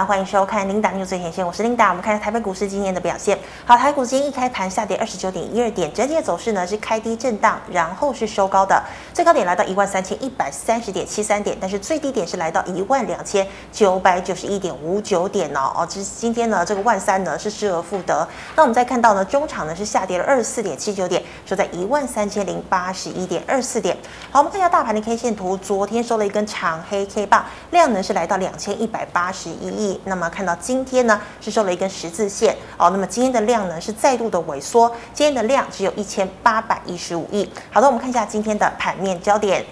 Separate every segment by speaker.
Speaker 1: 欢迎收看 Linda News 最前线，我是琳达。我们看一下台北股市今天的表现。好，台股今天一开盘下跌二十九点一二点，整体的走势呢是开低震荡，然后是收高的，最高点来到一万三千一百三十点七三点，但是最低点是来到一万两千九百九十一点五九点哦。哦，这是今天呢这个万三呢是失而复得。那我们再看到呢中场呢是下跌了二十四点七九点，收在一万三千零八十一点二四点。好，我们看一下大盘的 K 线图，昨天收了一根长黑 K 棒，量呢是来到两千一百八十一那么看到今天呢是收了一根十字线哦，那么今天的量呢是再度的萎缩，今天的量只有一千八百一十五亿。好的，我们看一下今天的盘面焦点。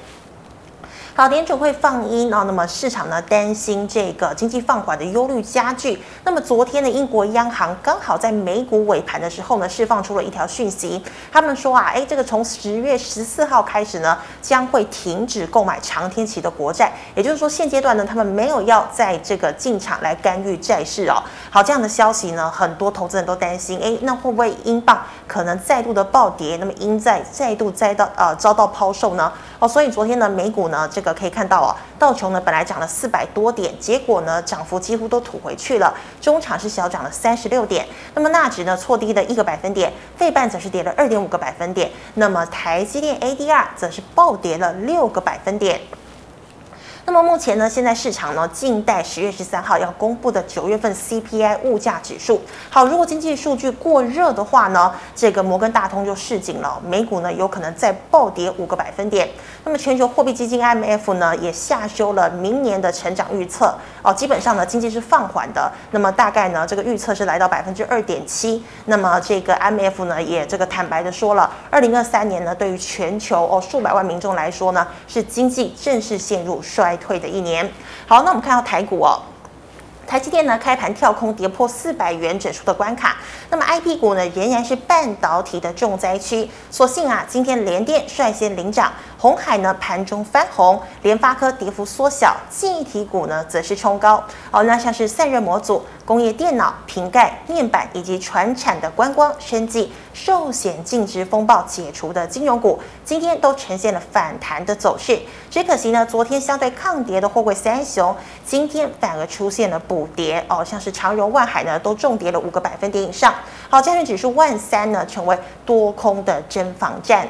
Speaker 1: 好，联准会放鹰啊，那么市场呢担心这个经济放缓的忧虑加剧。那么昨天的英国央行刚好在美股尾盘的时候呢，释放出了一条讯息，他们说啊，诶，这个从十月十四号开始呢，将会停止购买长天期的国债，也就是说现阶段呢，他们没有要在这个进场来干预债市哦。好，这样的消息呢，很多投资人都担心，诶，那会不会英镑可能再度的暴跌？那么英债再度遭到呃遭到抛售呢？哦，所以昨天呢，美股呢，这个可以看到哦，道琼呢本来涨了四百多点，结果呢涨幅几乎都吐回去了，中场是小涨了三十六点，那么纳指呢错低的一个百分点，费半则是跌了二点五个百分点，那么台积电 ADR 则是暴跌了六个百分点。那么目前呢，现在市场呢，静待十月十三号要公布的九月份 CPI 物价指数。好，如果经济数据过热的话呢，这个摩根大通就示警了，美股呢有可能再暴跌五个百分点。那么全球货币基金 IMF 呢也下修了明年的成长预测哦，基本上呢经济是放缓的。那么大概呢这个预测是来到百分之二点七。那么这个 M F 呢也这个坦白的说了，二零二三年呢对于全球哦数百万民众来说呢是经济正式陷入衰退的一年。好，那我们看到台股哦，台积电呢开盘跳空跌破四百元整数的关卡。那么 IP 股呢仍然是半导体的重灾区。所幸啊，今天联电率先领涨，鸿海呢盘中翻红，联发科跌幅缩小，记忆体股呢则是冲高。哦，那像是散热模组。工业电脑、瓶盖、面板以及船产的观光、生技、寿险净值风暴解除的金融股，今天都呈现了反弹的走势。只可惜呢，昨天相对抗跌的货柜三雄，今天反而出现了补跌哦，像是长荣、万海呢，都重跌了五个百分点以上。好，加权指数万三呢，成为多空的攻防战。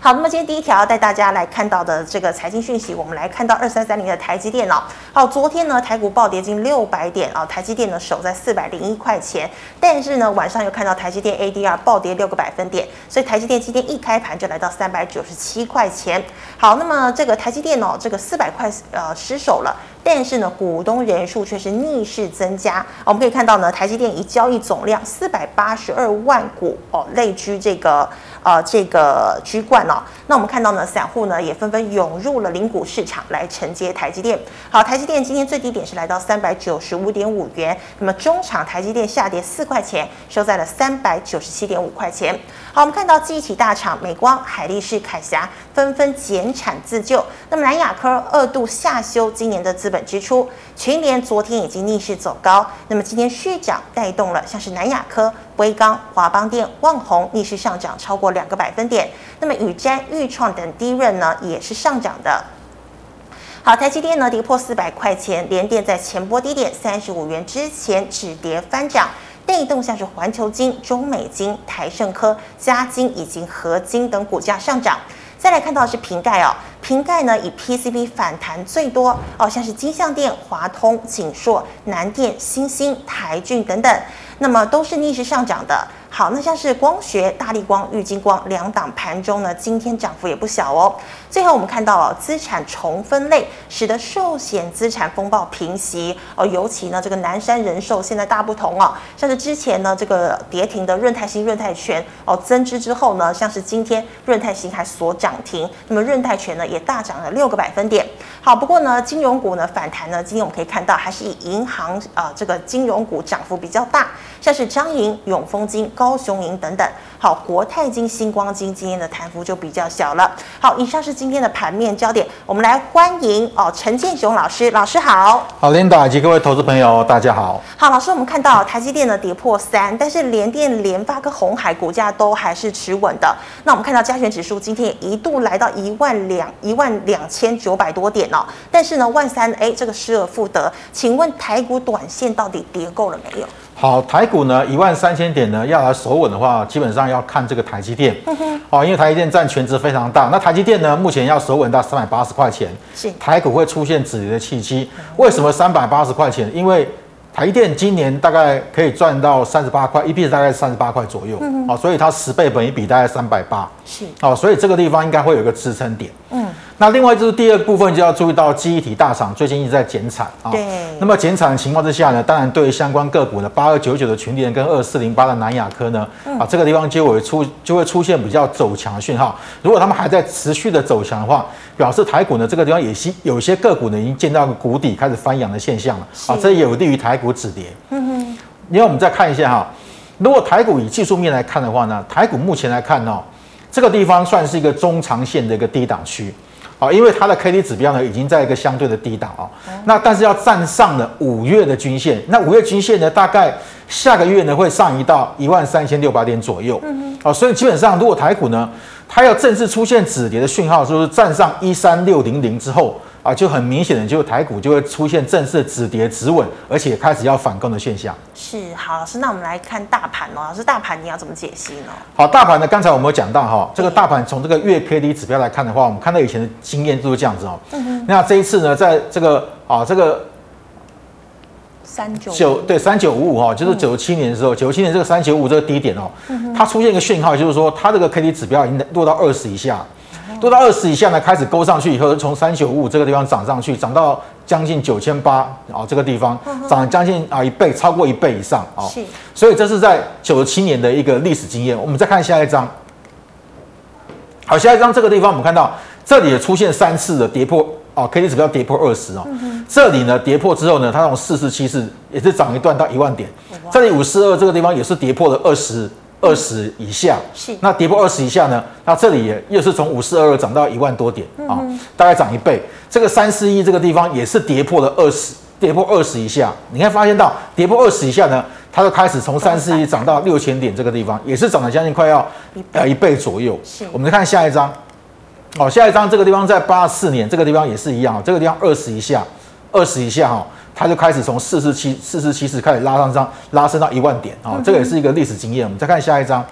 Speaker 1: 好，那么今天第一条要带大家来看到的这个财经讯息，我们来看到二三三零的台积电哦。好，昨天呢台股暴跌近六百点啊，台积电呢守在四百零一块钱，但是呢晚上又看到台积电 ADR 暴跌六个百分点，所以台积电今天一开盘就来到三百九十七块钱。好，那么这个台积电哦，这个四百块呃失守了。但是呢，股东人数却是逆势增加。我们可以看到呢，台积电以交易总量四百八十二万股哦，类居这个呃这个居冠哦。那我们看到呢，散户呢也纷纷涌入了零股市场来承接台积电。好，台积电今天最低点是来到三百九十五点五元。那么中场台积电下跌四块钱，收在了三百九十七点五块钱。好，我们看到记忆体大厂美光、海力士、凯霞纷纷减产自救。那么南亚科二度下修今年的资本支出，群联昨天已经逆势走高，那么今天续涨带动了像是南亚科、威刚、华邦电、旺宏逆势上涨超过两个百分点。那么宇瞻、钰创等低润呢也是上涨的。好，台积电呢跌破四百块钱，联电在前波低点三十五元之前止跌翻涨。带动像是环球晶、中美晶、台盛科、嘉晶以及合金等股价上涨。再来看到是瓶盖哦，瓶盖呢以 PCB 反弹最多哦，像是金像电、华通、景硕、南电、新兴、台骏等等，那么都是逆势上涨的。好，那像是光学、大力光、玉金光两档盘中呢，今天涨幅也不小哦。最后我们看到哦，资产重分类，使得寿险资产风暴平息哦。尤其呢，这个南山人寿现在大不同哦，像是之前呢这个跌停的润泰新、润泰全哦增资之后呢，像是今天润泰新还锁涨停，那么润泰全呢也大涨了六个百分点。好，不过呢金融股呢反弹呢，今天我们可以看到还是以银行啊、呃、这个金融股涨幅比较大，像是彰银、永丰金。高雄银等等，好，国泰金、星光金今天的弹幅就比较小了。好，以上是今天的盘面焦点，我们来欢迎哦陈建雄老师，老师好。
Speaker 2: 好，Linda 以及各位投资朋友，大家好。
Speaker 1: 好，老师，我们看到台积电呢跌破三，但是联电、联发跟红海股价都还是持稳的。那我们看到加权指数今天也一度来到一万两一万两千九百多点哦，但是呢万三哎这个失而复得，请问台股短线到底跌够了没有？
Speaker 2: 好，台股呢一万三千点呢要来守稳的话，基本上要看这个台积电。哦，因为台积电占全值非常大，那台积电呢目前要守稳到三百八十块钱，是台股会出现止跌的契机。为什么三百八十块钱？因为台积电今年大概可以赚到三十八块，EPS 大概三十八块左右。哦，所以它十倍本一比大概三百八。是。哦，所以这个地方应该会有一个支撑点。嗯。那另外就是第二部分就要注意到记忆体大厂最近一直在减产啊。对。那么减产的情况之下呢，当然对于相关个股的八二九九的群联跟二四零八的南亚科呢，啊这个地方就会出就会出现比较走强的讯号。如果他们还在持续的走强的话，表示台股呢这个地方也是有些个股呢已经见到个谷底开始翻扬的现象了啊，这也有利于台股止跌。嗯哼。因为我们再看一下哈，如果台股以技术面来看的话呢，台股目前来看呢，这个地方算是一个中长线的一个低档区。啊，因为它的 K D 指标呢，已经在一个相对的低档啊。那但是要站上了五月的均线，那五月均线呢，大概下个月呢会上移到一万三千六百点左右。嗯哼。啊，所以基本上如果台股呢，它要正式出现止跌的讯号，就是站上一三六零零之后。啊，就很明显的，就台股就会出现正式止跌止稳，而且开始要反攻的现象。
Speaker 1: 是，好，老师，那我们来看大盘哦。老师，大盘你要怎么解析呢？
Speaker 2: 好，大盘呢，刚才我们有讲到哈，这个大盘从这个月 K D 指标来看的话，我们看到以前的经验就是这样子哦。嗯哼。那这一次呢，在这个啊，这个
Speaker 1: 三九
Speaker 2: 九对三九五五哈，就是九七年的时候，九七年这个三九五这个低点哦，它出现一个讯号，就是说它这个 K D 指标已经落到二十以下。做到二十以下呢，开始勾上去以后，从三九五五这个地方涨上去，涨到将近九千八啊，这个地方涨了将近啊一倍，超过一倍以上啊。是。所以这是在九七年的一个历史经验。我们再看下一张。好，下一张这个地方我们看到这里也出现三次的跌破啊，K D 指标跌破二十哦。这里呢跌破之后呢，它从四四七四也是涨一段到一万点。这里五四二这个地方也是跌破了二十。二十以下是，那跌破二十以下呢？那这里也又是从五四二二涨到一万多点啊，大概涨一倍。这个三四一这个地方也是跌破了二十，跌破二十以下。你看发现到跌破二十以下呢，它就开始从三四一涨到六千点这个地方，也是涨了将近快要呃一倍左右。是，我们再看下一张，哦，下一张这个地方在八四年这个地方也是一样，这个地方二十以下，二十以下哈。它就开始从四十七四十七四开始拉上上拉升到一万点啊，这个也是一个历史经验。我们再看下一张，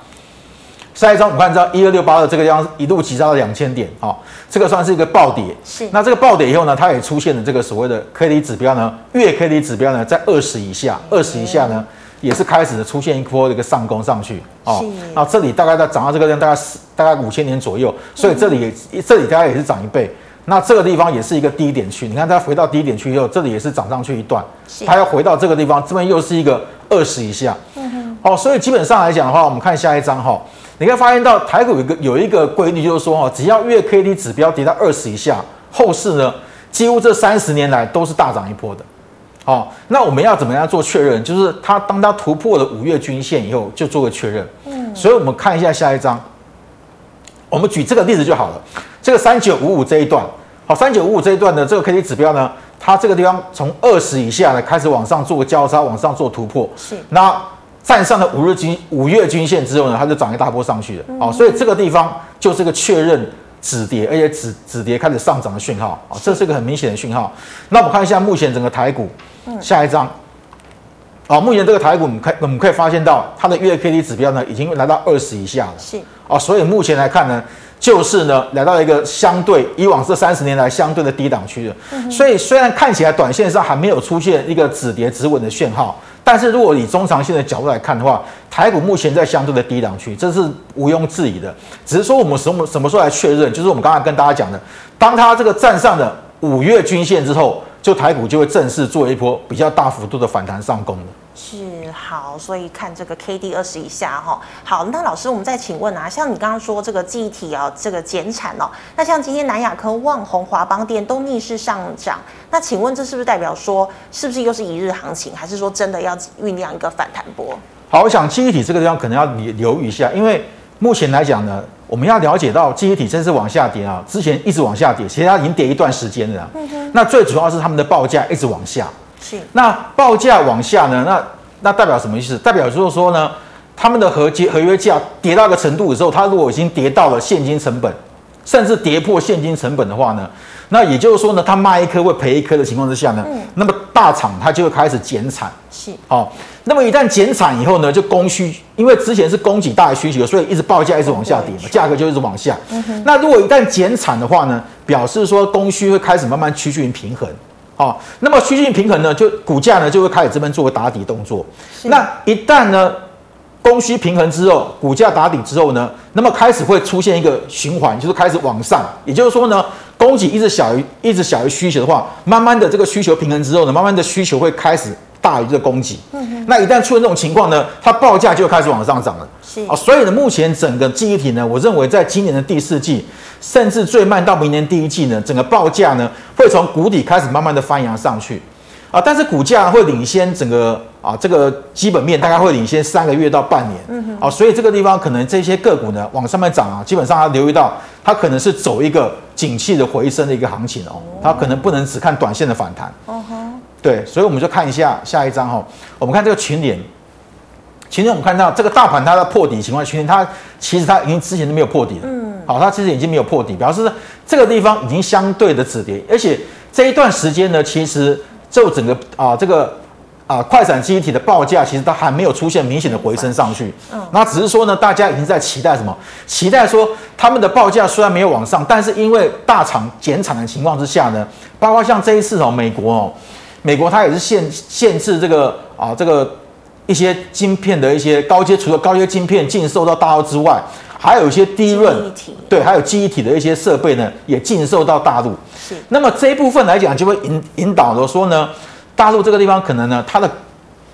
Speaker 2: 下一张我们看到一二六八的这个地方一路急杀到两千点啊，这个算是一个暴跌。是。那这个暴跌以后呢，它也出现了这个所谓的 K D 指标呢，月 K D 指标呢在二十以下，二十以下呢也是开始出现一波的一个上攻上去哦。那这里大概在涨到这个量大概大概五千点左右，所以这里也这里大概也是涨一倍。那这个地方也是一个低点区，你看它回到低点区以后，这里也是涨上去一段，它要回到这个地方，这边又是一个二十以下。嗯哼。好，所以基本上来讲的话，我们看下一张哈，你可以发现到台股有一个有一个规律，就是说哈，只要月 K D 指标跌到二十以下，后市呢几乎这三十年来都是大涨一波的。好，那我们要怎么样做确认？就是它当它突破了五月均线以后，就做个确认。嗯。所以我们看一下下一张，我们举这个例子就好了。这个三九五五这一段，好，三九五五这一段的这个 K D 指标呢，它这个地方从二十以下呢开始往上做个交叉，往上做突破，是，那站上了五日均五月均线之后呢，它就涨一大波上去了，好，所以这个地方就是个确认止跌，而且止止跌开始上涨的讯号，啊，这是一个很明显的讯号。那我们看一下目前整个台股，下一张，啊，目前这个台股我们可我们可以发现到它的月 K D 指标呢已经来到二十以下了，是，啊，所以目前来看呢。就是呢，来到一个相对以往这三十年来相对的低档区了。所以虽然看起来短线上还没有出现一个止跌止稳的讯号，但是如果以中长线的角度来看的话，台股目前在相对的低档区，这是毋庸置疑的。只是说我们什么什么时候来确认？就是我们刚才跟大家讲的，当它这个站上了五月均线之后，就台股就会正式做一波比较大幅度的反弹上攻了。
Speaker 1: 是好，所以看这个 K D 二十以下哈。好，那老师，我们再请问啊，像你刚刚说这个记忆体啊，这个减产哦，那像今天南亚科、旺宏、华邦电都逆势上涨，那请问这是不是代表说，是不是又是一日行情，还是说真的要酝酿一个反弹波？
Speaker 2: 好，我想记忆体这个地方可能要留留意一下，因为目前来讲呢，我们要了解到记忆体真是往下跌啊，之前一直往下跌，其实它已经跌一段时间了。嗯哼。那最主要是他们的报价一直往下。
Speaker 1: 是。
Speaker 2: 那报价往下呢？那那代表什么意思？代表就是说呢，他们的合结合约价跌到一个程度的时候，它如果已经跌到了现金成本，甚至跌破现金成本的话呢，那也就是说呢，他卖一颗会赔一颗的情况之下呢，嗯，那么大厂它就会开始减产。
Speaker 1: 是。
Speaker 2: 好、哦，那么一旦减产以后呢，就供需，因为之前是供给大于需求，所以一直报价一直往下跌嘛，价格就一直往下。嗯。那如果一旦减产的话呢，表示说供需会开始慢慢趋近于平衡。好、哦，那么趋近于平衡呢，就股价呢就会开始这边做个打底动作。那一旦呢，供需平衡之后，股价打底之后呢，那么开始会出现一个循环，就是开始往上。也就是说呢，供给一直小于一直小于需求的话，慢慢的这个需求平衡之后呢，慢慢的需求会开始大于这个供给。嗯哼。那一旦出现这种情况呢，它报价就开始往上涨了。是。啊，所以呢，目前整个记忆体呢，我认为在今年的第四季，甚至最慢到明年第一季呢，整个报价呢会从谷底开始慢慢的翻扬上去。啊，但是股价会领先整个啊，这个基本面大概会领先三个月到半年。嗯哼。啊，所以这个地方可能这些个股呢往上面涨啊，基本上要留意到它可能是走一个景气的回升的一个行情哦，它可能不能只看短线的反弹。哦哈。对，所以我们就看一下下一张哈，我们看这个群联，群联我们看到这个大盘它的破底情况，群联它其实它已经之前都没有破底了。嗯。好，它其实已经没有破底，表示这个地方已经相对的止跌，而且这一段时间呢，其实。就整个啊，这个啊，快闪记忆体的报价其实它还没有出现明显的回升上去。嗯，那只是说呢，大家已经在期待什么？期待说他们的报价虽然没有往上，但是因为大厂减产的情况之下呢，包括像这一次哦，美国哦，美国它也是限限制这个啊，这个一些晶片的一些高阶，除了高阶晶片禁售到大陆之外，还有一些低润，对，还有记忆体的一些设备呢，也进售到大陆。是。那么这一部分来讲，就会引引导着说呢，大陆这个地方可能呢，它的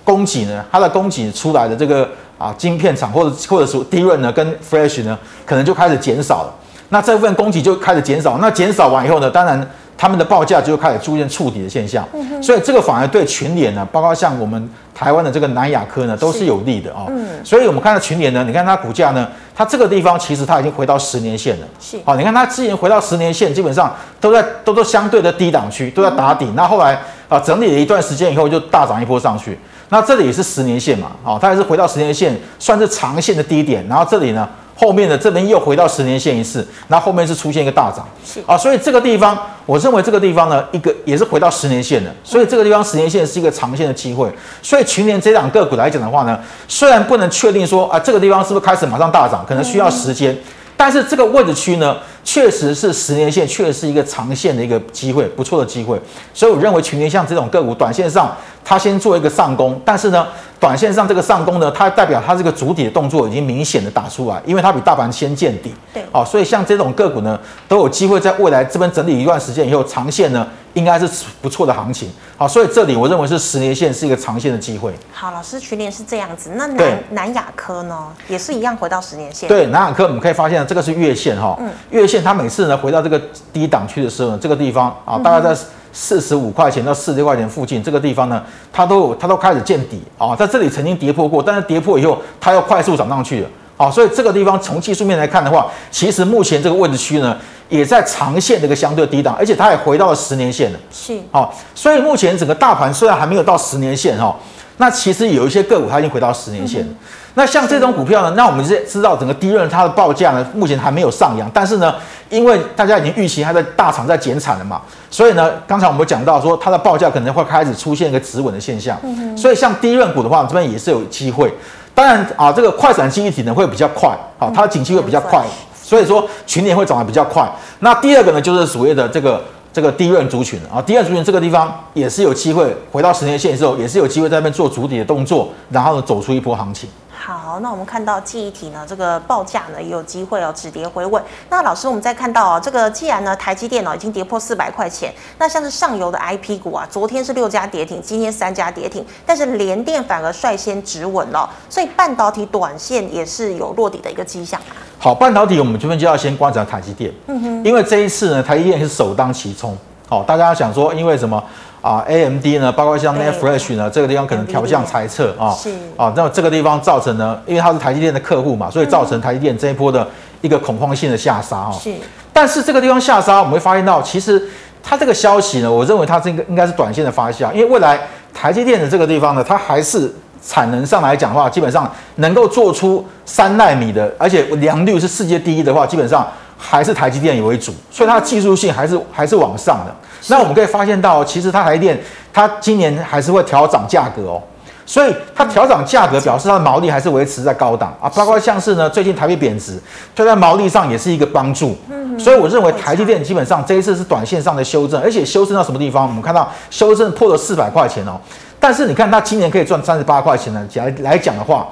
Speaker 2: 供给呢，它的供给出来的这个啊晶片厂或者或者说低润呢，跟 Flash 呢，可能就开始减少了。那这部分供给就开始减少，那减少完以后呢，当然。他们的报价就开始出现触底的现象，嗯、所以这个反而对群联呢，包括像我们台湾的这个南亚科呢，都是有利的啊、哦。嗯，所以我们看到群联呢，你看它股价呢，它这个地方其实它已经回到十年线了。是，好，你看它之前回到十年线，基本上都在都都相对的低档区，都在打底。那、嗯、后，后来啊，整理了一段时间以后，就大涨一波上去。那这里也是十年线嘛，好，它也是回到十年线，算是长线的低点。然后这里呢。后面的这边又回到十年线一次，那后面是出现一个大涨，是啊，所以这个地方，我认为这个地方呢，一个也是回到十年线的，所以这个地方十年线是一个长线的机会。所以群联这两个股来讲的话呢，虽然不能确定说啊，这个地方是不是开始马上大涨，可能需要时间，但是这个位置区呢，确实是十年线，确实是一个长线的一个机会，不错的机会。所以我认为群联像这种个股，短线上它先做一个上攻，但是呢。短线上这个上攻呢，它代表它这个主体的动作已经明显的打出来，因为它比大盘先见底。对，好，所以像这种个股呢，都有机会在未来这边整理一段时间以后，长线呢应该是不错的行情。好，所以这里我认为是十年线是一个长线的机会。
Speaker 1: 好，老师群联是这样子，那南南亚科呢也是一样回到十年线。
Speaker 2: 对，南亚科我们可以发现这个是月线哈，嗯，月线它每次呢回到这个低档区的时候呢，这个地方啊大概在。四十五块钱到四十六块钱附近，这个地方呢，它都有它都开始见底啊，在这里曾经跌破过，但是跌破以后，它又快速涨上去了啊，所以这个地方从技术面来看的话，其实目前这个位置区呢，也在长线的一个相对低档，而且它也回到了十年线了，是啊，所以目前整个大盘虽然还没有到十年线哈，那其实有一些个股它已经回到十年线了。嗯那像这种股票呢，那我们是知道整个低润它的报价呢，目前还没有上扬，但是呢，因为大家已经预期它的大厂在减产了嘛，所以呢，刚才我们讲到说它的报价可能会开始出现一个止稳的现象，所以像低润股的话，这边也是有机会。当然啊，这个快闪记忆体呢会比较快，好，它的景气会比较快，所以说群联会涨得比较快。那第二个呢，就是所谓的这个这个低润族群啊，低润族群这个地方也是有机会回到十年线的时候，也是有机会在那边做主底的动作，然后呢走出一波行情。
Speaker 1: 好，那我们看到记忆体呢，这个报价呢也有机会哦，止跌回稳。那老师，我们再看到哦，这个既然呢台积电哦已经跌破四百块钱，那像是上游的 IP 股啊，昨天是六家跌停，今天三家跌停，但是联电反而率先止稳了，所以半导体短线也是有落底的一个迹象。
Speaker 2: 好，半导体我们这边就要先观察台积电，嗯哼，因为这一次呢台积电是首当其冲。好，大家想说因为什么？啊，AMD 呢，包括像 Flash 呢，这个地方可能调降财测啊，
Speaker 1: 是。
Speaker 2: 啊，那这个地方造成呢，因为它是台积电的客户嘛，所以造成台积电这一波的一个恐慌性的下杀啊。
Speaker 1: 是，
Speaker 2: 但是这个地方下杀，我们会发现到，其实它这个消息呢，我认为它这个应该是短线的发酵，因为未来台积电的这个地方呢，它还是产能上来讲的话，基本上能够做出三纳米的，而且良率是世界第一的话，基本上。还是台积电为主，所以它的技术性还是还是往上的。那我们可以发现到，其实它台积电它今年还是会调涨价格哦，所以它调涨价格表示它的毛利还是维持在高档啊。包括像是呢，最近台币贬值，对在毛利上也是一个帮助。所以我认为台积电基本上这一次是短线上的修正，而且修正到什么地方？我们看到修正破了四百块钱哦。但是你看它今年可以赚三十八块钱呢，来来讲的话。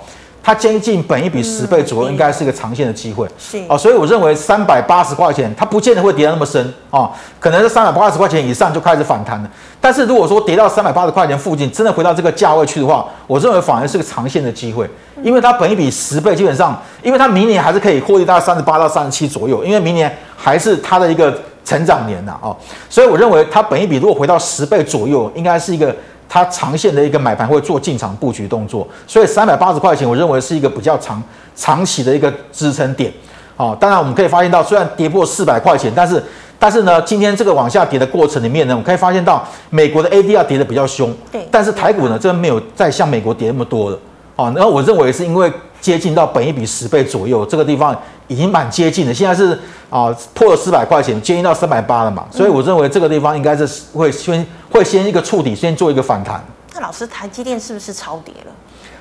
Speaker 2: 它接近本一比十倍左右，应该是一个长线的机会。
Speaker 1: 是
Speaker 2: 哦，所以我认为三百八十块钱，它不见得会跌得那么深哦，可能是三百八十块钱以上就开始反弹了。但是如果说跌到三百八十块钱附近，真的回到这个价位去的话，我认为反而是个长线的机会，因为它本一比十倍，基本上，因为它明年还是可以获利大概三十八到三十七左右，因为明年还是它的一个成长年呐哦，所以我认为它本一比如果回到十倍左右，应该是一个。它长线的一个买盘会做进场布局动作，所以三百八十块钱，我认为是一个比较长长期的一个支撑点。哦，当然我们可以发现到，虽然跌破四百块钱，但是但是呢，今天这个往下跌的过程里面呢，我们可以发现到美国的 ADR 跌的比较凶，
Speaker 1: 对，
Speaker 2: 但是台股呢，真的没有再像美国跌那么多了。哦，然后我认为是因为接近到本一比十倍左右，这个地方已经蛮接近的。现在是啊、呃、破了四百块钱，接近到三百八了嘛，所以我认为这个地方应该是会先会先一个触底，先做一个反弹。
Speaker 1: 那老师，台积电是不是超跌了？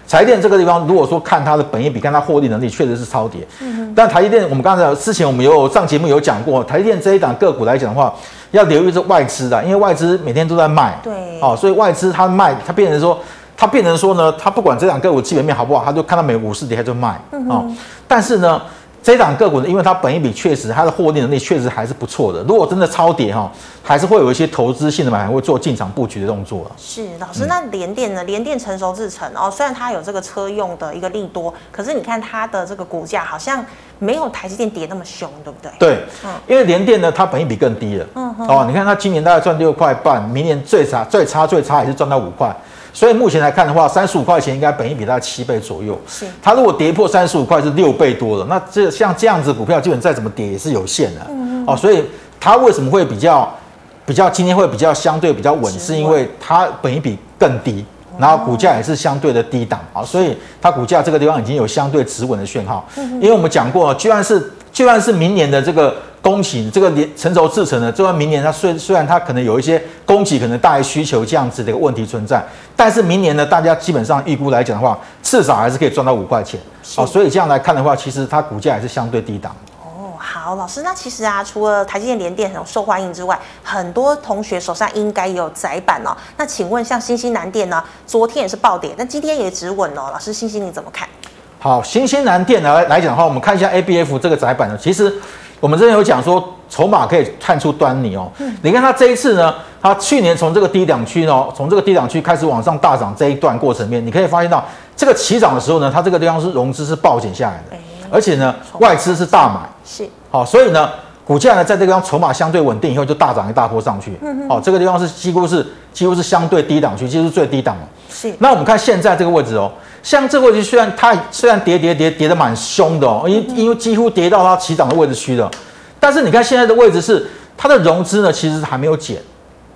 Speaker 2: 台积电这个地方，如果说看它的本业比，看它获利能力，确实是超跌。嗯哼。但台积电，我们刚才之前我们有上节目有讲过，台积电这一档个股来讲的话，要留意这外资的，因为外资每天都在卖。
Speaker 1: 对。
Speaker 2: 哦，所以外资它卖，它变成说。它变成说呢，他不管这档个股基本面好不好，它就看到每股市跌他就卖啊、嗯哼哦。但是呢，这档个股呢，因为它本益比确实，它的获利能力确实还是不错的。如果真的超跌哈、哦，还是会有一些投资性的买盘会做进场布局的动作。
Speaker 1: 是老师，那联电呢？联电成熟制程哦，虽然它有这个车用的一个利多，可是你看它的这个股价好像没有台积电跌那么凶，对不对？
Speaker 2: 对，嗯，因为联电呢，它本益比更低了。嗯哼哦，你看它今年大概赚六块半，明年最差最差最差也是赚到五块。所以目前来看的话，三十五块钱应该本益比大概七倍左右。是，它如果跌破三十五块是六倍多了，那这像这样子股票，基本再怎么跌也是有限的。嗯嗯。哦，所以它为什么会比较比较今天会比较相对比较稳，是因为它本益比更低，然后股价也是相对的低档啊，所以它股价这个地方已经有相对止稳的讯号。因为我们讲过，居然是就算是明年的这个。供给这个连成熟制程的，就算明年它虽虽然它可能有一些供给可能大于需求这样子的一个问题存在，但是明年呢，大家基本上预估来讲的话，至少还是可以赚到五块钱。哦，所以这样来看的话，其实它股价还是相对低档。
Speaker 1: 哦，好，老师，那其实啊，除了台积电、联电很受欢迎之外，很多同学手上应该也有窄板哦。那请问像新兴南电呢，昨天也是暴跌，那今天也止稳哦。老师，新兴你怎么看？
Speaker 2: 好，新兴南电来来讲的话，我们看一下 ABF 这个窄板呢，其实。我们之前有讲说，筹码可以看出端倪哦。你看它这一次呢，它去年从这个低档区呢，从这个低档区开始往上大涨这一段过程面，你可以发现到这个起涨的时候呢，它这个地方是融资是暴减下来的，而且呢，外资是大买，是好，所以呢，股价呢在这个地方筹码相对稳定以后，就大涨一大波上去。哦，这个地方是几乎是几乎是相对低档区，几乎是最低档了。是。那我们看现在这个位置哦。像这个位置，虽然它虽然跌跌跌跌的蛮凶的哦，因因为几乎跌到它起涨的位置区了，但是你看现在的位置是它的融资呢，其实还没有减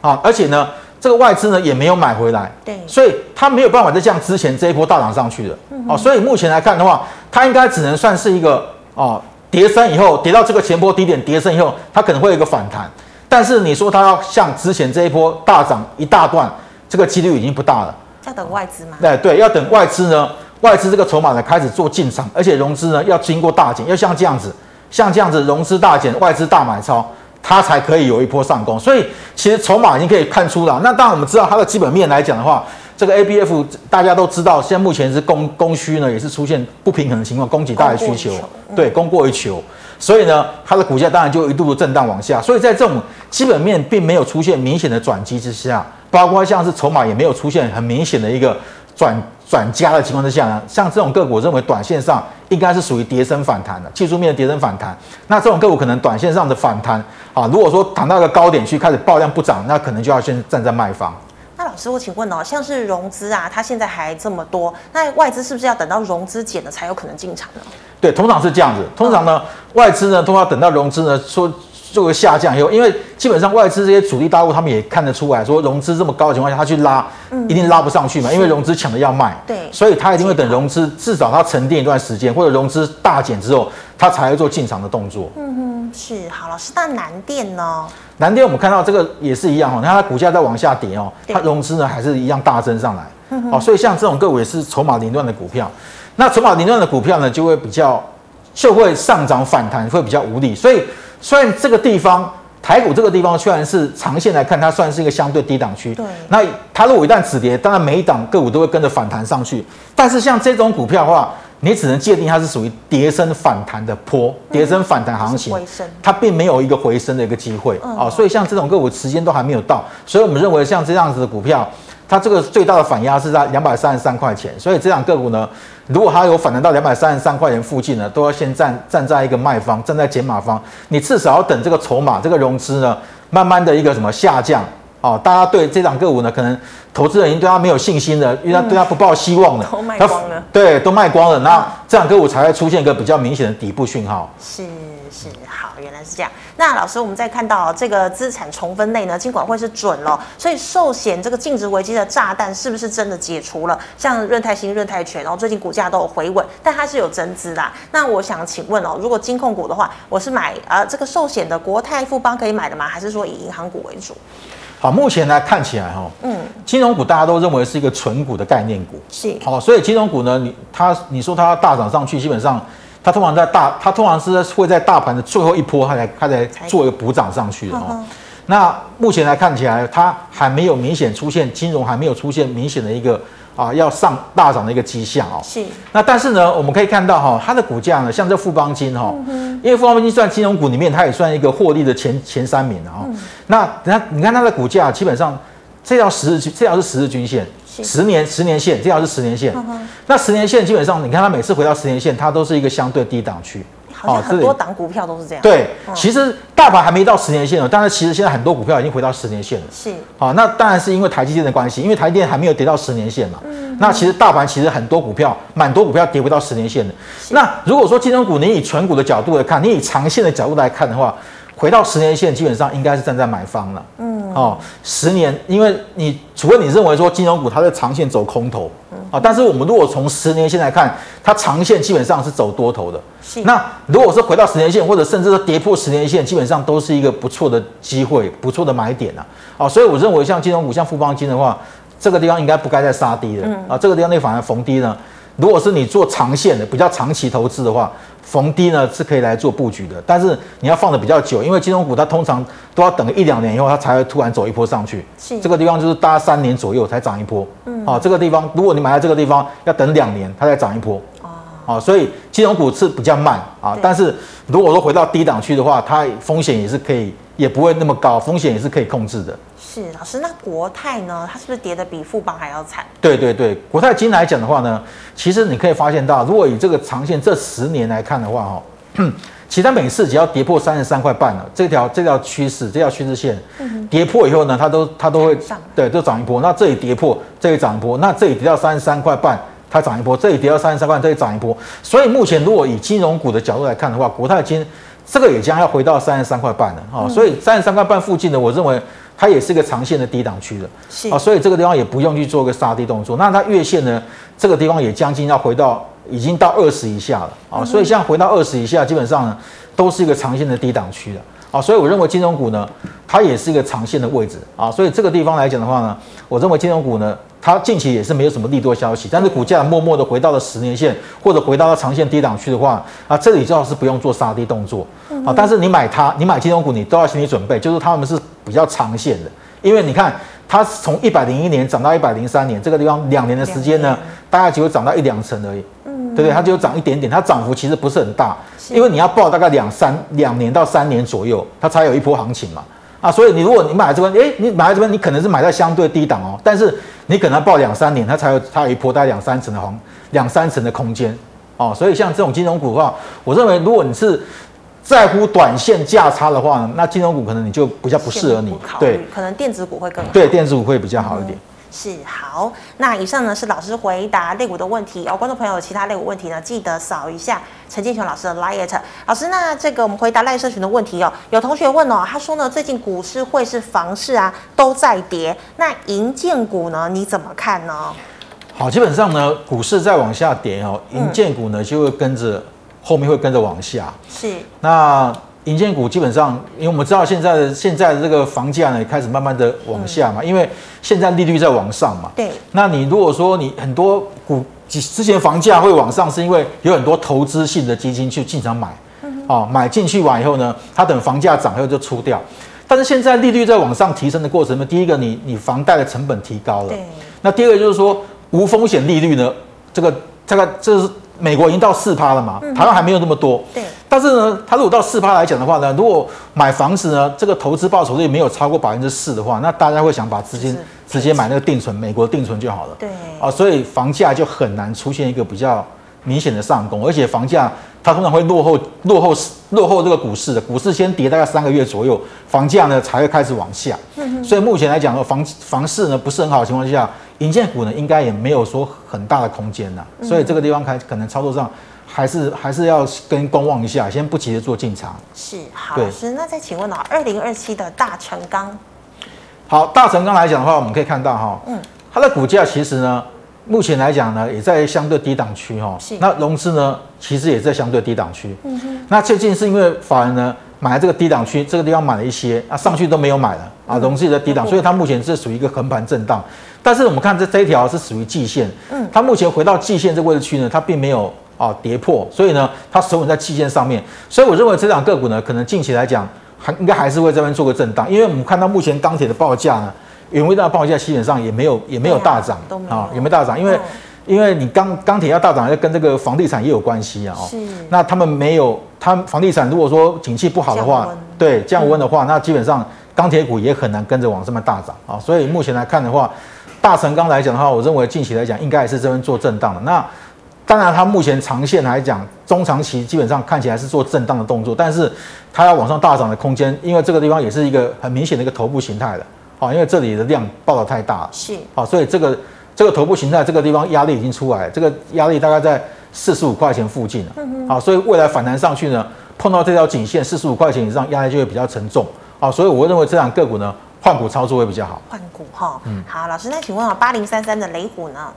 Speaker 2: 啊，而且呢，这个外资呢也没有买回来，对，所以它没有办法再像之前这一波大涨上去的哦，所以目前来看的话，它应该只能算是一个哦，跌升以后跌到这个前波低点，跌升以后它可能会有一个反弹，但是你说它要像之前这一波大涨一大段，这个几率已经不大了。
Speaker 1: 要等外资吗？
Speaker 2: 对对，要等外资呢，外资这个筹码呢开始做进场，而且融资呢要经过大减，要像这样子，像这样子融资大减，外资大买超，它才可以有一波上攻。所以其实筹码已经可以看出了。那当然我们知道它的基本面来讲的话，这个 ABF 大家都知道，现在目前是供供需呢也是出现不平衡的情况，供给大于需求，对，供过于求。所以呢，它的股价当然就一度的震荡往下。所以在这种基本面并没有出现明显的转机之下，包括像是筹码也没有出现很明显的一个转转加的情况之下呢，像这种个股，我认为短线上应该是属于跌升反弹的技术面的跌升反弹。那这种个股可能短线上的反弹啊，如果说弹到一个高点去开始爆量不涨，那可能就要先站在卖方。
Speaker 1: 那老师，我请问哦，像是融资啊，它现在还这么多，那外资是不是要等到融资减了才有可能进场呢？
Speaker 2: 对，通常是这样子。通常呢，嗯、外资呢都要等到融资呢说做个下降以后，因为基本上外资这些主力大户他们也看得出来说，融资这么高的情况下，他去拉，一定拉不上去嘛，嗯、因为融资抢着要卖，
Speaker 1: 对，
Speaker 2: 所以他一定会等融资至少它沉淀一段时间，或者融资大减之后，他才会做进场的动作。
Speaker 1: 嗯哼，是好老师，那南电呢？
Speaker 2: 南电我们看到这个也是一样哦，你看它股价在往下跌哦，它融资呢还是一样大增上来，嗯、哦，所以像这种个股也是筹码凌乱的股票，那筹码凌乱的股票呢就会比较就会上涨反弹会比较无力，所以。虽然这个地方台股这个地方虽然是长线来看，它算是一个相对低档区。对。那它如果一旦止跌，当然每一档个股都会跟着反弹上去。但是像这种股票的话，你只能界定它是属于跌升反弹的坡，跌升反弹行情。它并没有一个回升的一个机会啊。所以像这种个股时间都还没有到，所以我们认为像这样子的股票。它这个最大的反压是在两百三十三块钱，所以这两个股呢，如果它有反弹到两百三十三块钱附近呢，都要先站站在一个卖方，站在减码方，你至少要等这个筹码、这个融资呢，慢慢的一个什么下降哦，大家对这档个股呢，可能投资人已经对它没有信心了，因为他对它不抱希望了，
Speaker 1: 都卖光了，
Speaker 2: 对，都卖光了，那这档个股才会出现一个比较明显的底部讯号。
Speaker 1: 是。是好，原来是这样。那老师，我们再看到这个资产重分类呢，金管会是准了，所以寿险这个净值危机的炸弹是不是真的解除了？像润泰新、润泰全，然后最近股价都有回稳，但它是有增资啦。那我想请问哦，如果金控股的话，我是买呃这个寿险的国泰富邦可以买的吗？还是说以银行股为主？
Speaker 2: 好，目前来看起来哈，嗯，金融股大家都认为是一个纯股的概念股，
Speaker 1: 是
Speaker 2: 好，所以金融股呢，你它你说它大涨上去，基本上。它通常在大，它通常是会在大盘的最后一波，它才它才做一个补涨上去的哦。那目前来看起来，它还没有明显出现金融还没有出现明显的一个啊要上大涨的一个迹象哦。
Speaker 1: 是。那
Speaker 2: 但是呢，我们可以看到哈，它的股价呢，像这富邦金哈，因为富邦金算金融股里面，它也算一个获利的前前三名的哈。那等下你看它的股价，基本上这条十日均，这条是十日均线。十年十年线，这条是十年线。那十年线基本上，你看它每次回到十年线，它都是一个相对低档区。
Speaker 1: 好像很多档股票都是这样。
Speaker 2: 对，其实大盘还没到十年线哦，但是其实现在很多股票已经回到十年线了。
Speaker 1: 是。
Speaker 2: 好，那当然是因为台积电的关系，因为台积电还没有跌到十年线嘛。嗯。那其实大盘其实很多股票，蛮多股票跌不到十年线的。那如果说金融股，你以存股的角度来看，你以长线的角度来看的话，回到十年线，基本上应该是站在买方了。嗯，哦，十年，因为你除非你认为说金融股它在长线走空头，啊，但是我们如果从十年线来看，它长线基本上是走多头的。是。那如果是回到十年线，或者甚至是跌破十年线，基本上都是一个不错的机会，不错的买点啊。啊，所以我认为像金融股，像富邦金的话，这个地方应该不该再杀低了。啊，这个地方那反而逢低呢。如果是你做长线的、比较长期投资的话，逢低呢是可以来做布局的。但是你要放的比较久，因为金融股它通常都要等一两年以后，它才会突然走一波上去。是这个地方就是大概三年左右才涨一波。嗯，好，这个地方如果你买在这个地方，要等两年它才涨一波。哦，好，所以金融股是比较慢啊。但是如果说回到低档区的话，它风险也是可以，也不会那么高，风险也是可以控制的。
Speaker 1: 是老师，那国泰呢？它是不是跌得比富邦还要惨？
Speaker 2: 对对对，国泰金来讲的话呢，其实你可以发现到，如果以这个长线这十年来看的话，哈，其他每次只要跌破三十三块半了，这条这条趋势，这条趋势线跌破以后呢，它都它都会对都涨一波。那这里跌破，这里涨一波，那这里跌到三十三块半，它涨一波，这里跌到三十三块，这里涨一波。所以目前如果以金融股的角度来看的话，国泰金这个也将要回到三十三块半了啊。所以三十三块半附近的，我认为。它也是一个长线的低档区的，是。啊，所以这个地方也不用去做个杀低动作。那它月线呢，这个地方也将近要回到，已经到二十以下了。啊，所以像回到二十以下，基本上呢都是一个长线的低档区的啊，所以我认为金融股呢，它也是一个长线的位置啊，所以这个地方来讲的话呢，我认为金融股呢。它近期也是没有什么利多消息，但是股价默默的回到了十年线，或者回到了长线低档区的话，啊，这里最好是不用做杀低动作，啊，但是你买它，你买金融股，你都要心理准备，就是他们是比较长线的，因为你看它从一百零一年涨到一百零三年，这个地方两年的时间呢，大概只有涨到一两成而已，嗯，对不对？它只有涨一点点，它涨幅其实不是很大，因为你要报大概两三两年到三年左右，它才有一波行情嘛。啊，所以你如果你买这边，诶，你买这边，你可能是买在相对低档哦，但是你可能要报两三年，它才有它有一波大概两三成的黄两三成的空间哦。所以像这种金融股的话，我认为如果你是在乎短线价差的话，那金融股可能你就比较不适合你。对，
Speaker 1: 可能电子股会更好。
Speaker 2: 对，电子股会比较好一点。嗯
Speaker 1: 是好，那以上呢是老师回答类股的问题哦。观众朋友有其他类股问题呢，记得扫一下陈建雄老师的 liet。老师，那这个我们回答 LINE 社群的问题哦。有同学问哦，他说呢，最近股市会是房市啊都在跌，那银建股呢你怎么看呢？
Speaker 2: 好，基本上呢，股市在往下跌哦，银建股呢就会跟着后面会跟着往下。
Speaker 1: 是，
Speaker 2: 那。营建股基本上，因为我们知道现在的现在的这个房价呢，开始慢慢的往下嘛，因为现在利率在往上嘛。
Speaker 1: 对。
Speaker 2: 那你如果说你很多股之前房价会往上，是因为有很多投资性的基金去进场买，哦，买进去完以后呢，它等房价涨以后就出掉。但是现在利率在往上提升的过程呢，第一个你你房贷的成本提高了，对。那第二个就是说无风险利率呢，这个这个这是。美国已经到四趴了嘛，台湾还没有那么多。对。但是呢，它如果到四趴来讲的话呢，如果买房子呢，这个投资报酬率没有超过百分之四的话，那大家会想把资金直接买那个定存，美国定存就好了。对。啊，所以房价就很难出现一个比较明显的上攻，而且房价它通常会落后、落后、落后这个股市的，股市先跌大概三个月左右，房价呢才会开始往下。所以目前来讲呢，房房市呢不是很好的情况下。营建股呢，应该也没有说很大的空间呐，所以这个地方可可能操作上还是还是要跟观望一下，先不急着做进场。
Speaker 1: 是，好，老师，那再请问啊，二零二七的大成钢，
Speaker 2: 好，大成钢来讲的话，我们可以看到哈，嗯，它的股价其实呢，目前来讲呢，也在相对低档区哈，是，那融资呢，其实也在相对低档区，嗯哼，那最近是因为法人呢。买了这个低档区，这个地方买了一些啊，上去都没有买了啊，融资也在低档，所以它目前是属于一个横盘震荡。但是我们看这这一条是属于季线，嗯，它目前回到季线这个位置区呢，它并没有啊跌破，所以呢，它守稳在季线上面。所以我认为这档个股呢，可能近期来讲还应该还是会这边做个震荡，因为我们看到目前钢铁的报价呢，原物料报价基本上也没有也没有大涨啊，也没大涨，因为。因为你钢钢铁要大涨，要跟这个房地产也有关系啊。哦，是。那他们没有，他房地产如果说景气不好的话，对降温的话，那基本上钢铁股也很难跟着往上面大涨啊。所以目前来看的话，大成钢来讲的话，我认为近期来讲应该也是这边做震荡的。那当然，它目前长线来讲，中长期基本上看起来是做震荡的动作，但是它要往上大涨的空间，因为这个地方也是一个很明显的一个头部形态的啊，因为这里的量爆的太大了。是。啊，所以这个。这个头部形态这个地方压力已经出来了，这个压力大概在四十五块钱附近了。好，所以未来反弹上去呢，碰到这条颈线四十五块钱以上，压力就会比较沉重。好，所以我认为这两个股呢，换股操作会比较好。
Speaker 1: 换股哈，嗯，好，老师，那请问啊，八零三三的雷虎呢？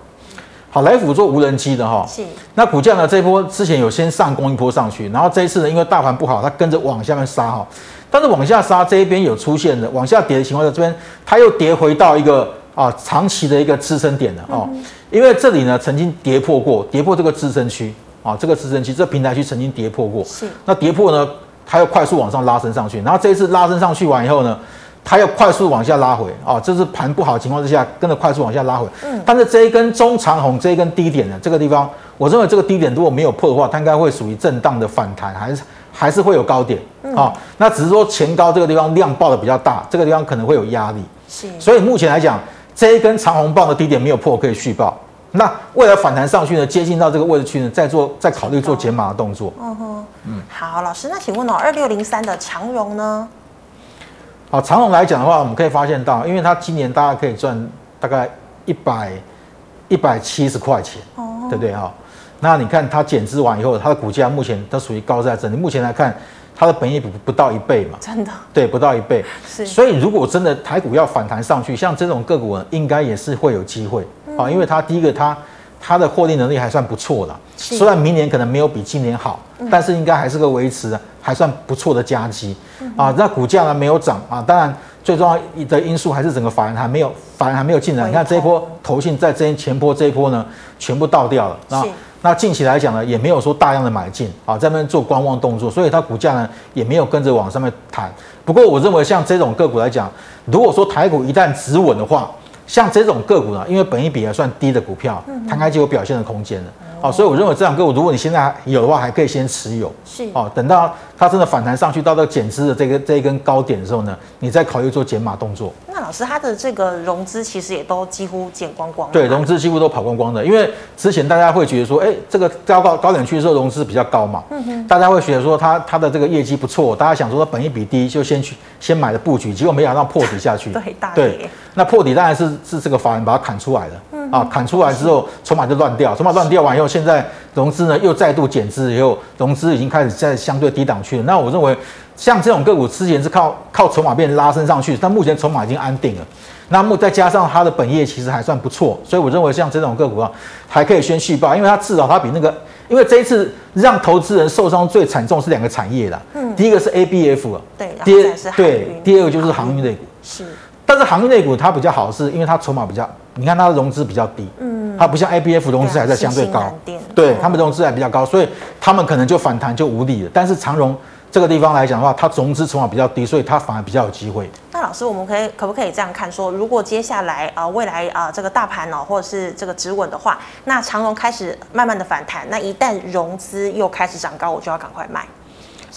Speaker 2: 好，雷虎做无人机的哈，是。那股价呢，这一波之前有先上攻一波上去，然后这一次呢，因为大盘不好，它跟着往下面杀哈，但是往下杀这一边有出现的往下跌的情况下，这边它又跌回到一个。啊，长期的一个支撑点了哦，因为这里呢曾经跌破过，跌破这个支撑区啊，这个支撑区，这平台区曾经跌破过，是。那跌破呢，它又快速往上拉升上去，然后这一次拉升上去完以后呢，它要快速往下拉回啊，这是盘不好的情况之下，跟着快速往下拉回。嗯。但是这一根中长红，这一根低点呢，这个地方，我认为这个低点如果没有破的话，它应该会属于震荡的反弹，还是还是会有高点啊。那只是说前高这个地方量爆的比较大，这个地方可能会有压力。是。所以目前来讲。这一根长红棒的低点没有破，可以续报。那未来反弹上去呢，接近到这个位置去呢，再做再考虑做减码的动作。嗯哼，
Speaker 1: 嗯，好，老师，那请问哦，二六零三的长荣呢？
Speaker 2: 好，长荣来讲的话，我们可以发现到，因为它今年大概可以赚大概一百一百七十块钱，哦，对不对哈？那你看它减资完以后，它的股价目前都属于高在这里。目前来看。它的本益比不到一倍嘛，
Speaker 1: 真的，
Speaker 2: 对，不到一倍，是。所以如果真的台股要反弹上去，像这种个股呢，应该也是会有机会啊，因为它第一个它它的获利能力还算不错的，虽然明年可能没有比今年好，但是应该还是个维持还算不错的佳绩啊。那股价呢没有涨啊，当然最重要的因素还是整个法人还没有法人还没有进来。你看这一波投信在这前波这一波呢，全部倒掉了那。那近期来讲呢，也没有说大量的买进啊，在那边做观望动作，所以它股价呢也没有跟着往上面弹。不过我认为像这种个股来讲，如果说台股一旦止稳的话，像这种个股呢，因为本益比还算低的股票，它应该就有表现的空间了。哦，所以我认为这两个股，如果你现在有的话，还可以先持有。
Speaker 1: 是
Speaker 2: 哦，等到它真的反弹上去到这个减资的这个这一根高点的时候呢，你再考虑做减码动作。
Speaker 1: 那老师，它的这个融资其实也都几乎减光光了。
Speaker 2: 对，融资几乎都跑光光的，因为之前大家会觉得说，哎，这个高高高点区的时候融资比较高嘛，嗯哼，大家会觉得说它它的这个业绩不错，大家想说它本益比低，就先去先买的布局，结果没想到破底下去，
Speaker 1: 对，大跌。
Speaker 2: 对，那破底当然是是这个法人把它砍出来的。啊，砍出来之后，筹码就乱掉，筹码乱掉完以后，现在融资呢又再度减资，以后融资已经开始在相对低档区了。那我认为，像这种个股之前是靠靠筹码变拉升上去，但目前筹码已经安定了。那么再加上它的本业其实还算不错，所以我认为像这种个股啊，还可以先续报，因为它至少它比那个，因为这一次让投资人受伤最惨重是两个产业啦。嗯，第一个是 ABF 啊，
Speaker 1: 对，
Speaker 2: 第二对，第二个就是航运类股。
Speaker 1: 是，
Speaker 2: 但是航运类股它比较好，是因为它筹码比较。你看它的融资比较低，嗯，它不像 ABF 融资还在相对高，对，他们融资还比较高，所以他们可能就反弹就无力了。但是长荣这个地方来讲的话，它融资筹码比较低，所以它反而比较有机会。
Speaker 1: 那老师，我们可以可不可以这样看说，如果接下来啊、呃、未来啊、呃、这个大盘哦，或者是这个止稳的话，那长荣开始慢慢的反弹，那一旦融资又开始涨高，我就要赶快卖。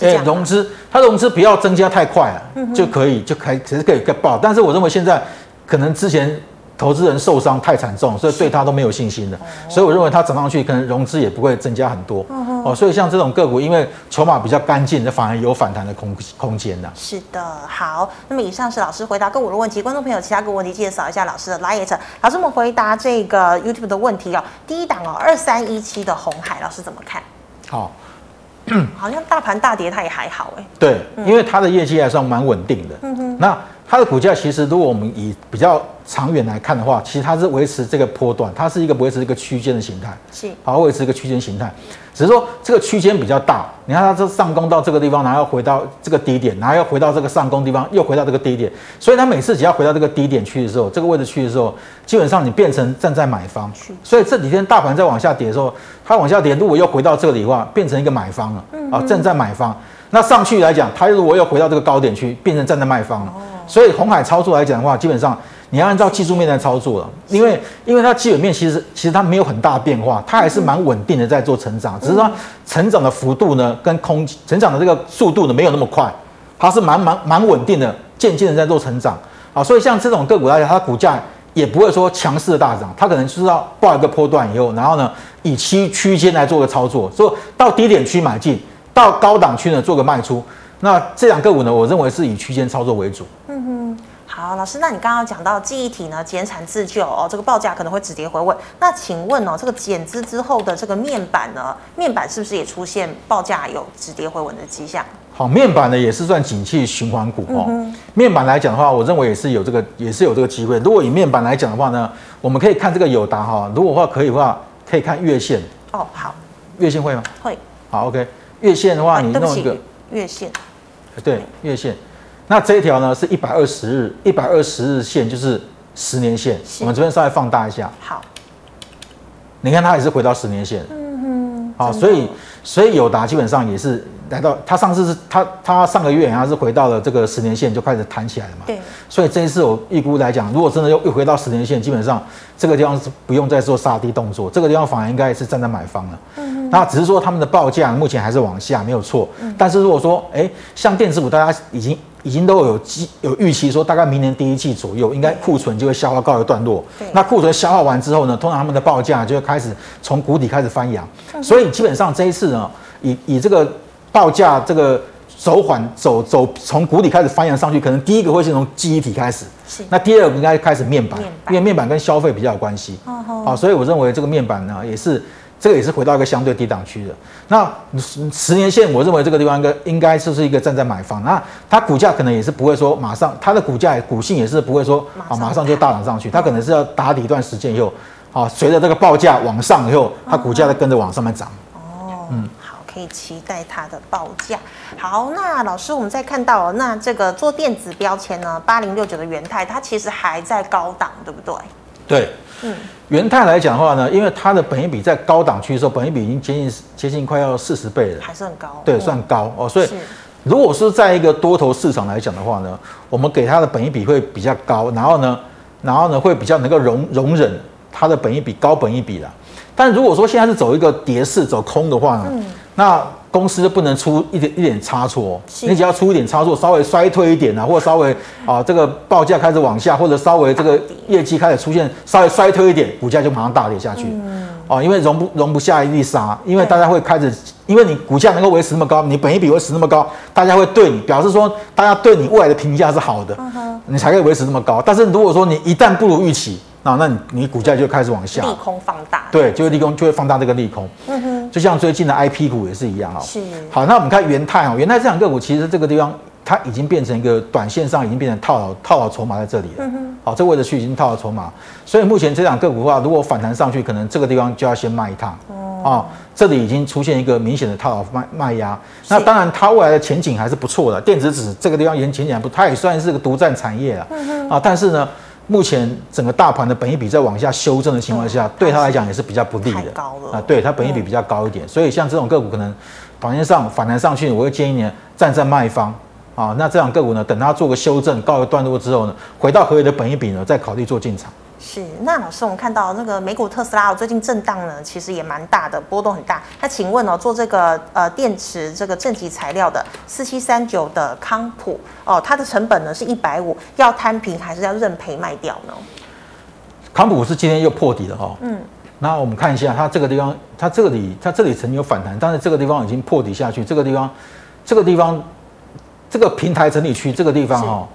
Speaker 2: 哎，融资它融资不要增加太快了，嗯、就可以就可以其实可以爆。但是我认为现在可能之前。投资人受伤太惨重，所以对他都没有信心了。所以我认为它涨上去，可能融资也不会增加很多。哦，所以像这种个股，因为筹码比较干净，反而有反弹的空空间的。
Speaker 1: 是的，好。那么以上是老师回答个股的问题，观众朋友其他个问题记得扫一下老师的 LINE。老师，我们回答这个 YouTube 的问题哦。第一档哦，二三一七的红海，老师怎么看？
Speaker 2: 好，
Speaker 1: 好像大盘大跌，它也还好哎。
Speaker 2: 对，因为它的业绩还算蛮稳定的。嗯哼，那。它的股价其实，如果我们以比较长远来看的话，其实它是维持这个波段，它是一个维持一个区间的形态，是好维持一个区间形态。只是说这个区间比较大，你看它这上攻到这个地方，然后要回到这个低点，然后又回到这个上攻地方，又回到这个低点，所以它每次只要回到这个低点去的时候，这个位置去的时候，基本上你变成站在买方。所以这几天大盘在往下跌的时候，它往下跌，如果又回到这里的话，变成一个买方了啊，站在买方。那上去来讲，它如果又回到这个高点去，变成站在卖方了。所以红海操作来讲的话，基本上你要按照技术面来操作了，因为因为它基本面其实其实它没有很大的变化，它还是蛮稳定的在做成长，只是说成长的幅度呢跟空成长的这个速度呢没有那么快，它是蛮蛮蛮稳定的，渐渐的在做成长啊。所以像这种个股来讲，它股价也不会说强势的大涨，它可能就是要报一个波段以后，然后呢以区区间来做个操作，所以到低点区买进，到高档区呢做个卖出。那这两个股呢，我认为是以区间操作为主。
Speaker 1: 好，老师，那你刚刚讲到记忆体呢，减产自救哦，这个报价可能会止跌回稳。那请问哦，这个减资之后的这个面板呢，面板是不是也出现报价有止跌回稳的迹象？
Speaker 2: 好，面板呢也是算景气循环股哦。嗯、面板来讲的话，我认为也是有这个，也是有这个机会。如果以面板来讲的话呢，我们可以看这个友达哈，如果的话可以的话，可以看月线。
Speaker 1: 哦，好，
Speaker 2: 月线会吗？
Speaker 1: 会。
Speaker 2: 好，OK，月线的话，你弄一个
Speaker 1: 月线。
Speaker 2: 对，月线，那这一条呢是一百二十日，一百二十日线就是十年线。我们这边稍微放大一下。好，你看它也是回到十年线。嗯哼。好，所以所以友达基本上也是来到，它上次是它它上个月它是回到了这个十年线就开始弹起来了嘛。对。所以这一次我预估来讲，如果真的又又回到十年线，基本上这个地方是不用再做杀低动作，这个地方反而应该是站在买方了。嗯。那只是说他们的报价目前还是往下，没有错。但是如果说，哎，像电子股，大家已经已经都有机有预期，说大概明年第一季左右，应该库存就会消化告一段落。那库存消化完之后呢，通常他们的报价就会开始从谷底开始翻扬。所以基本上这一次呢，以以这个报价这个走缓走走从谷底开始翻扬上去，可能第一个会是从记忆体开始。是。那第二个应该开始面板，因为面板跟消费比较有关系。好，所以我认为这个面板呢也是。这个也是回到一个相对低档区的。那十年线，我认为这个地方应该应该是是一个站在买方。那它股价可能也是不会说马上，它的股价股性也是不会说啊马上就大涨上去，它可能是要打底一段时间以后，啊随着这个报价往上以后，它股价再跟着往上面涨。
Speaker 1: 哦，嗯，好，可以期待它的报价。好，那老师，我们再看到那这个做电子标签呢，八零六九的元泰，它其实还在高档，对不对？
Speaker 2: 对。嗯，元泰来讲的话呢，因为它的本益比在高档区的时候，本益比已经接近接近快要四十倍了，
Speaker 1: 还是很高。
Speaker 2: 对，算高哦。所以，如果是在一个多头市场来讲的话呢，我们给它的本益比会比较高，然后呢，然后呢会比较能够容容忍它的本益比高本益比啦。但如果说现在是走一个跌势走空的话呢，嗯、那公司不能出一点一点差错，你只要出一点差错，稍微衰退一点啊，或者稍微啊这个报价开始往下，或者稍微这个业绩开始出现稍微衰退一点，股价就马上大跌下去。嗯。哦，因为容不容不下一粒沙，因为大家会开始，因为你股价能够维持那么高，你本一比维持那么高，大家会对你表示说，大家对你未来的评价是好的，你才可以维持那么高。但是如果说你一旦不如预期，那那你你股价就开始往下，
Speaker 1: 利空放大，
Speaker 2: 对，就会利空就会放大这个利空。嗯哼，就像最近的 IP 股也是一样哦。
Speaker 1: 是。
Speaker 2: 好，那我们看元泰哦，元泰这两个股其实这个地方。它已经变成一个短线上已经变成套牢套牢筹码在这里了。嗯哼。好，这个位置区已经套牢筹码，所以目前这两个股的话，如果反弹上去，可能这个地方就要先卖一趟。哦。啊，这里已经出现一个明显的套牢卖卖压。那当然，它未来的前景还是不错的。电子纸这个地方前景还不，它也算是个独占产业了。嗯哼。啊，但是呢，目前整个大盘的本益比在往下修正的情况下，对他来讲也是比较不利的。啊，对他本益比比较高一点，所以像这种个股可能短线上反弹上去，我会建议你站在卖方。啊，那这样个股呢，等它做个修正，告一段落之后呢，回到合理的本益比呢，再考虑做进场。
Speaker 1: 是，那老师，我们看到那个美股特斯拉最近震荡呢，其实也蛮大的，波动很大。那请问哦，做这个呃电池这个正极材料的四七三九的康普哦，它的成本呢是一百五，要摊平还是要认赔卖掉呢？
Speaker 2: 康普是今天又破底了哈、哦。嗯。那我们看一下，它这个地方，它这里，它这里曾经有反弹，但是这个地方已经破底下去，这个地方，这个地方。这个平台整理区这个地方哈、哦，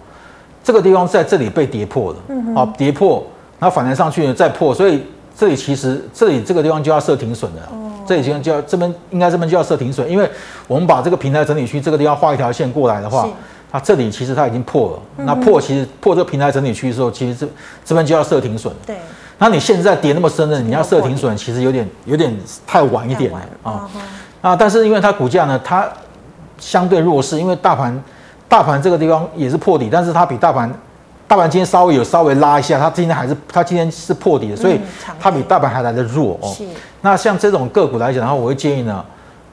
Speaker 2: 这个地方在这里被跌破了，嗯，好跌破，然后反弹上去呢再破，所以这里其实这里这个地方就要设停损的，哦，这里就要这边应该这边就要设停损，因为我们把这个平台整理区这个地方画一条线过来的话，它这里其实它已经破了，嗯、那破其实破这个平台整理区的时候，其实这这边就要设停损，对，那你现在跌那么深的，你要设停损，其实有点有点太晚一点了啊，啊，但是因为它股价呢，它。相对弱势，因为大盘，大盘这个地方也是破底，但是它比大盘，大盘今天稍微有稍微拉一下，它今天还是它今天是破底的，所以它比大盘还来的弱哦。那像这种个股来讲的话，我会建议呢，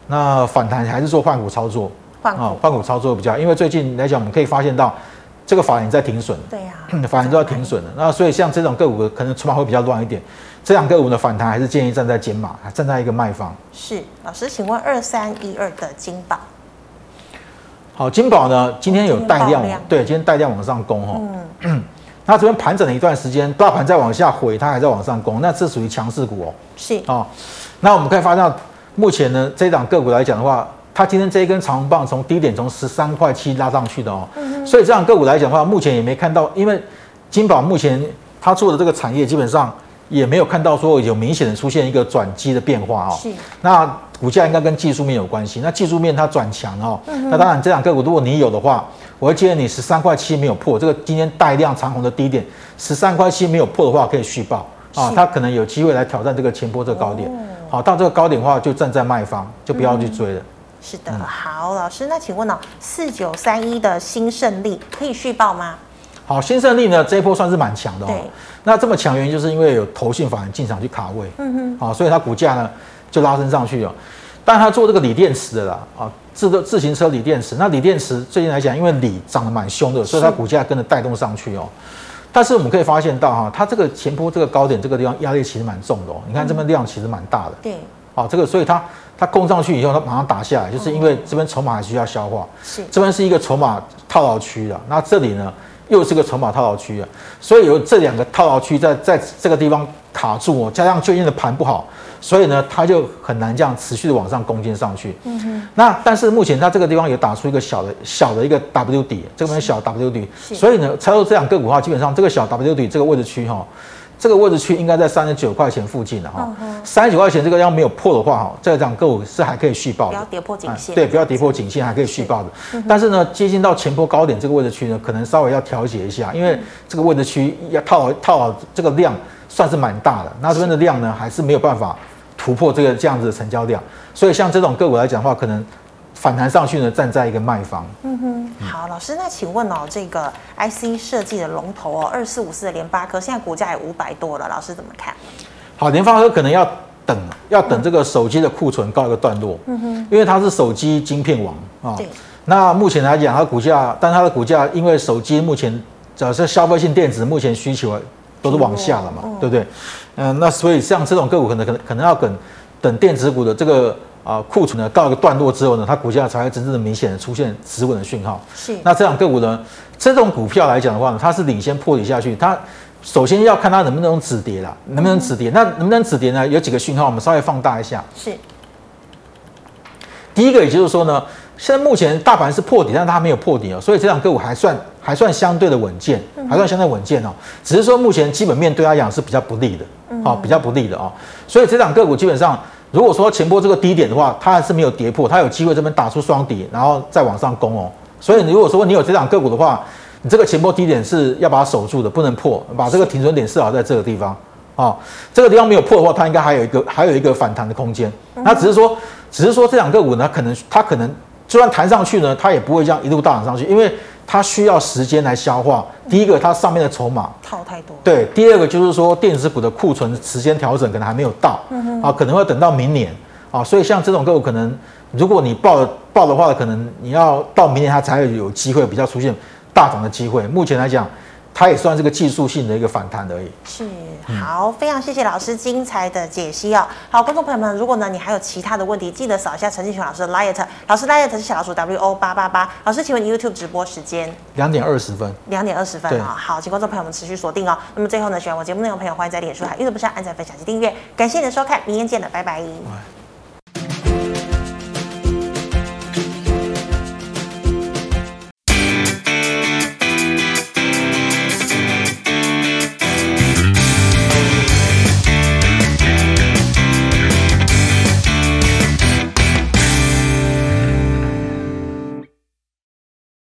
Speaker 2: 那反弹还是做换股操作，换啊换股操作比较，因为最近来讲，我们可以发现到这个法人在停损，对呀、啊，法人都要停损了。那所以像这种个股可能筹码会比较乱一点，这两个股的反弹还是建议站在减码，站在一个卖方。
Speaker 1: 是，老师，请问二三一二的金宝。
Speaker 2: 好，金宝呢，今天有带量，对，今天带量往上攻哈。嗯，它这边盘整了一段时间，大盘在往下回，它还在往上攻，那这属于强势股哦。是啊，那我们可以发现到，目前呢，这档个股来讲的话，它今天这一根长红棒从低点从十三块七拉上去的哦。嗯。所以这档个股来讲的话，目前也没看到，因为金宝目前它做的这个产业基本上也没有看到说有明显的出现一个转机的变化哦。是。那。股价应该跟技术面有关系，那技术面它转强哦，那当然这两个股如果你有的话，我会建议你十三块七没有破，这个今天带量长红的低点十三块七没有破的话，可以续报啊，它可能有机会来挑战这个前波这个高点，好，到这个高点的话就站在卖方，就不要去追了。
Speaker 1: 是的，好，老师，那请问呢，四九三一的新胜利可以续报吗？
Speaker 2: 好，新胜利呢这一波算是蛮强的哦，那这么强原因就是因为有投信法人进场去卡位，嗯哼，好，所以它股价呢。就拉升上去了，但他做这个锂电池的啦，啊，自的自行车锂电池，那锂电池最近来讲，因为锂涨得蛮凶的，所以它股价跟着带动上去哦。但是我们可以发现到哈，它这个前坡这个高点这个地方压力其实蛮重的哦。你看这边量其实蛮大的，对，啊，这个所以它它攻上去以后，它马上打下来，就是因为这边筹码还需要消化，是。这边是一个筹码套牢区的，那这里呢又是个筹码套牢区啊，所以有这两个套牢区在在这个地方卡住哦，加上最近的盘不好。所以呢，它就很难这样持续的往上攻坚上去。嗯哼。那但是目前它这个地方也打出一个小的小的一个 W 底，这边小 W 底。所以呢，操作这两个股的话，基本上这个小 W 底这个位置区哈，这个位置区应该在三十九块钱附近的哈。三十九块钱这个要没有破的话哈，这样个股是还可以续报的。不要跌破颈线。对，不要跌破颈线，还可以续报的。但是呢，接近到前波高点这个位置区呢，可能稍微要调节一下，因为这个位置区要套好套好这个量。算是蛮大的，那这边的量呢，还是没有办法突破这个这样子的成交量，所以像这种个股来讲的话，可能反弹上去呢，站在一个卖方。嗯哼，
Speaker 1: 好，老师，那请问哦，这个 IC 设计的龙头哦，二四五四的联发科，现在股价也五百多了，老师怎么看？
Speaker 2: 好，联发科可能要等，要等这个手机的库存告一个段落。嗯哼，因为它是手机晶片王啊。对。那目前来讲，它股价，但它的股价因为手机目前只要是消费性电子，目前需求。都是往下了嘛，对不对？嗯，那所以像这种个股可能可能可能要等等电子股的这个啊库存呢告一个段落之后呢，它股价才会真正的明显的出现止稳的讯号。
Speaker 1: 是。
Speaker 2: 那这样个股呢，这种股票来讲的话呢，它是领先破底下去，它首先要看它能不能止跌啦，能不能止跌？那能不能止跌呢？有几个讯号，我们稍微放大一下。
Speaker 1: 是。
Speaker 2: 第一个，也就是说呢，现在目前大盘是破底，但是它没有破底哦，所以这两个股还算还算相对的稳健，还算相对稳健哦。只是说目前基本面对它讲是比较不利的，好，比较不利的哦。所以这两个股基本上，如果说前波这个低点的话，它还是没有跌破，它有机会这边打出双底，然后再往上攻哦。所以你如果说你有这档个股的话，你这个前波低点是要把它守住的，不能破，把这个停损点设好在这个地方啊。这个地方没有破的话，它应该还有一个还有一个反弹的空间。那只是说。只是说这两个股呢，可能它可能就算弹上去呢，它也不会这样一路大涨上去，因为它需要时间来消化。第一个，它上面的筹码
Speaker 1: 套太多。
Speaker 2: 对，第二个就是说电子股的库存时间调整可能还没有到，啊，可能会等到明年啊。所以像这种个股，可能如果你报报的话，可能你要到明年它才会有机会比较出现大涨的机会。目前来讲。它也算是个技术性的一个反弹而已。
Speaker 1: 是，好，非常谢谢老师精彩的解析哦。好，观众朋友们，如果呢你还有其他的问题，记得扫一下陈进雄老师的 Light，老师 Light 是小老鼠 W O 八八八。老师，请问 YouTube 直播时间？
Speaker 2: 两点二十分。
Speaker 1: 两点二十分啊。好，请观众朋友们持续锁定哦。那么最后呢，喜欢我节目内容的朋友，欢迎在脸书、还 YouTube 上按赞、分享及订阅。感谢你的收看，明天见了，拜拜。